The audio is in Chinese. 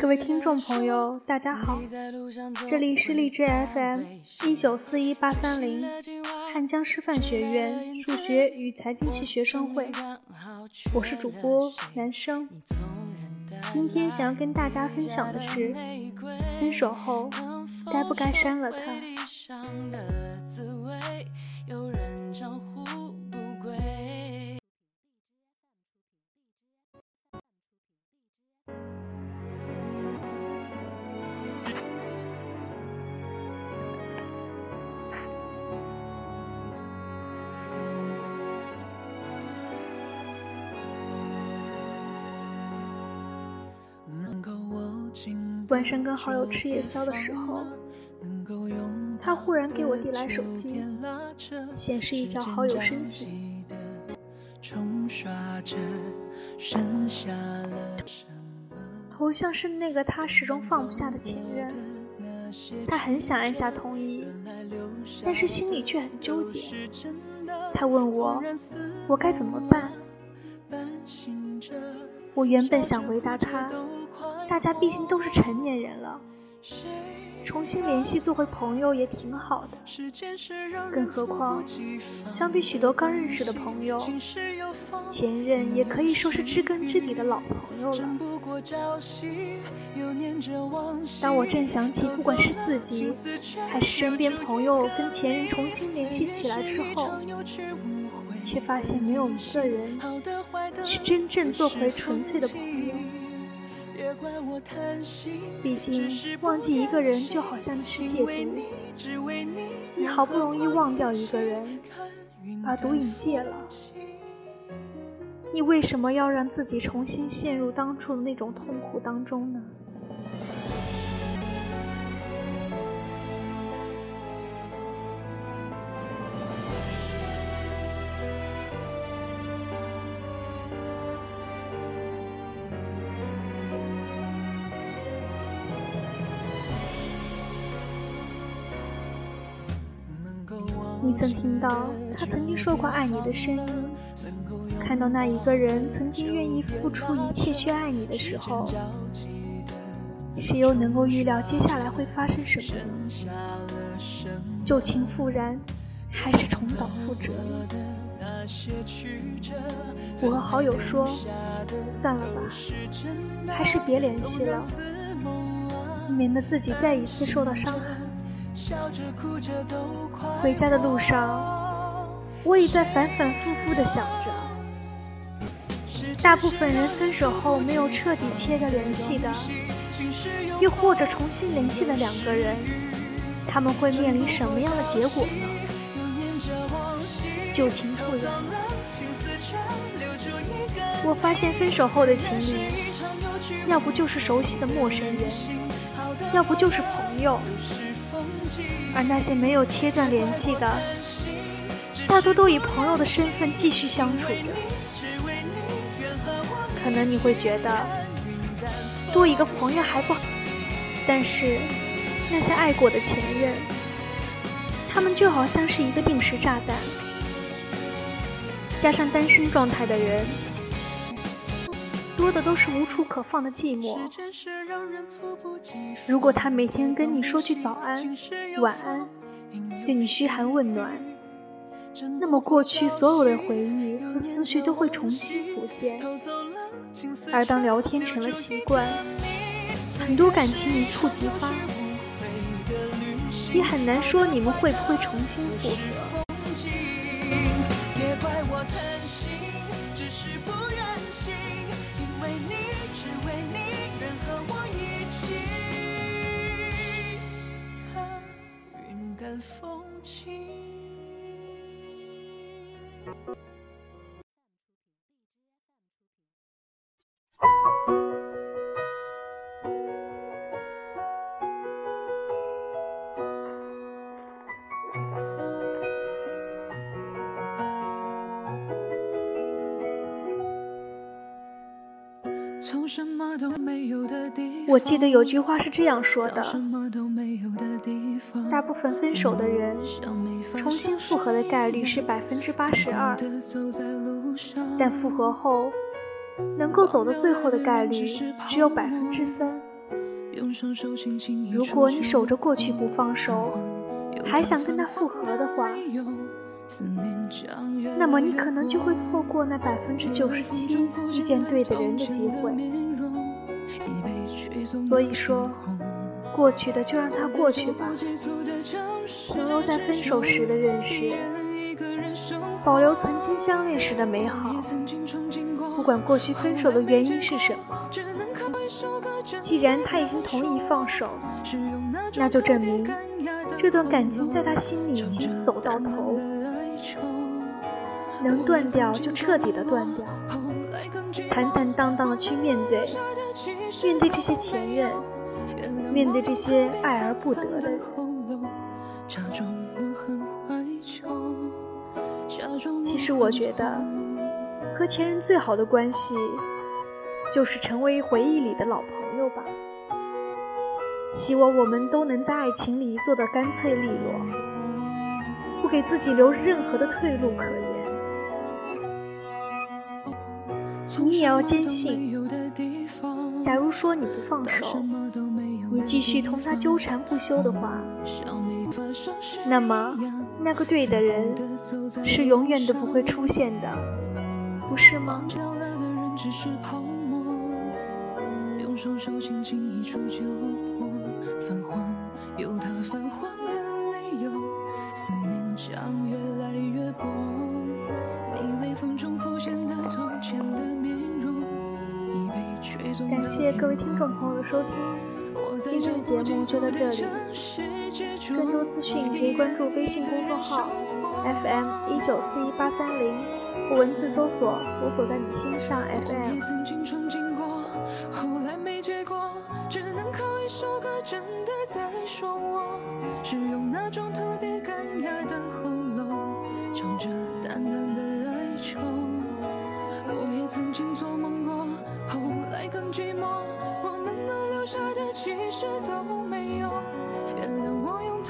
各位听众朋友，大家好，这里是荔枝 FM 一九四一八三零汉江师范学院数学与财经系学生会，我是主播男生。今天想要跟大家分享的是，分手后该不该删了他？晚上跟好友吃夜宵的时候，他忽然给我递来手机，显示一条好友申请。头像是那个他始终放不下的前任，他很想按下同意，但是心里却很纠结。他问我，我该怎么办？我原本想回答他。大家毕竟都是成年人了，重新联系做回朋友也挺好的。更何况，相比许多刚认识的朋友，前任也可以说是知根知底的老朋友了。当我正想起，不管是自己还是身边朋友跟前任重新联系起来之后，却发现没有一个人是真正做回纯粹的朋友。毕竟，忘记一个人就好像是戒毒，你好不容易忘掉一个人，把毒瘾戒了，你为什么要让自己重新陷入当初的那种痛苦当中呢？你曾听到他曾经说过爱你的声音，看到那一个人曾经愿意付出一切去爱你的时候，谁又能够预料接下来会发生什么？旧情复燃，还是重蹈覆辙？我和好友说，算了吧，还是别联系了，免得自己再一次受到伤害。回家的路上，我已在反反复复的想着：大部分人分手后没有彻底切掉联系的，又或者重新联系的两个人，他们会面临什么样的结果呢？旧情复燃，我发现分手后的情侣，要不就是熟悉的陌生人，要不就是朋友。而那些没有切断联系的，大多都以朋友的身份继续相处着。可能你会觉得多一个朋友还不好，但是那些爱过的前任，他们就好像是一个定时炸弹，加上单身状态的人。多的都是无处可放的寂寞。如果他每天跟你说句早安、晚安，对你嘘寒问暖，那么过去所有的回忆和思绪都会重新浮现。而当聊天成了习惯，很多感情一触即发，也很难说你们会不会重新复合。愿和我一起看云淡风轻。我记得有句话是这样说的：大部分分手的人，重新复合的概率是百分之八十二，但复合后，能够走到最后的概率只有百分之三。如果你守着过去不放手，还想跟他复合的话，那么你可能就会错过那百分之九十七遇见对的人的机会。所以说，过去的就让它过去吧，停留在分手时的认识，保留曾经相恋时的美好。不管过去分手的原因是什么，既然他已经同意放手，那就证明这段感情在他心里已经走到头，能断掉就彻底的断掉，坦坦荡荡的去面对，面对这些前任，面对这些爱而不得的人。其实我觉得。和前任最好的关系，就是成为回忆里的老朋友吧。希望我们都能在爱情里做得干脆利落，不给自己留任何的退路可言。你也要坚信，假如说你不放手，你继续同他纠缠不休的话，那么那个对的人是永远都不会出现的。不是吗？用双手轻轻一触就破，泛黄有它泛黄的理由，思念将越来越薄。你微风中浮现的从前的面容，已被吹送。感谢各位听众朋友的收听，今天的节目就到这里。更多资讯可以关注微信公众号 FM 一九四一八三零。文字搜索，我所在你心上 FM。真的在说我，是用那种特别干哑的喉咙，唱着淡淡的哀愁。我也曾经做梦过，后来更寂寞，我们能留下的其实都没有。原谅我用